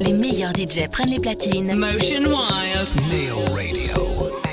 Les meilleurs DJ prennent les platines. Motion Wild. Neo Radio.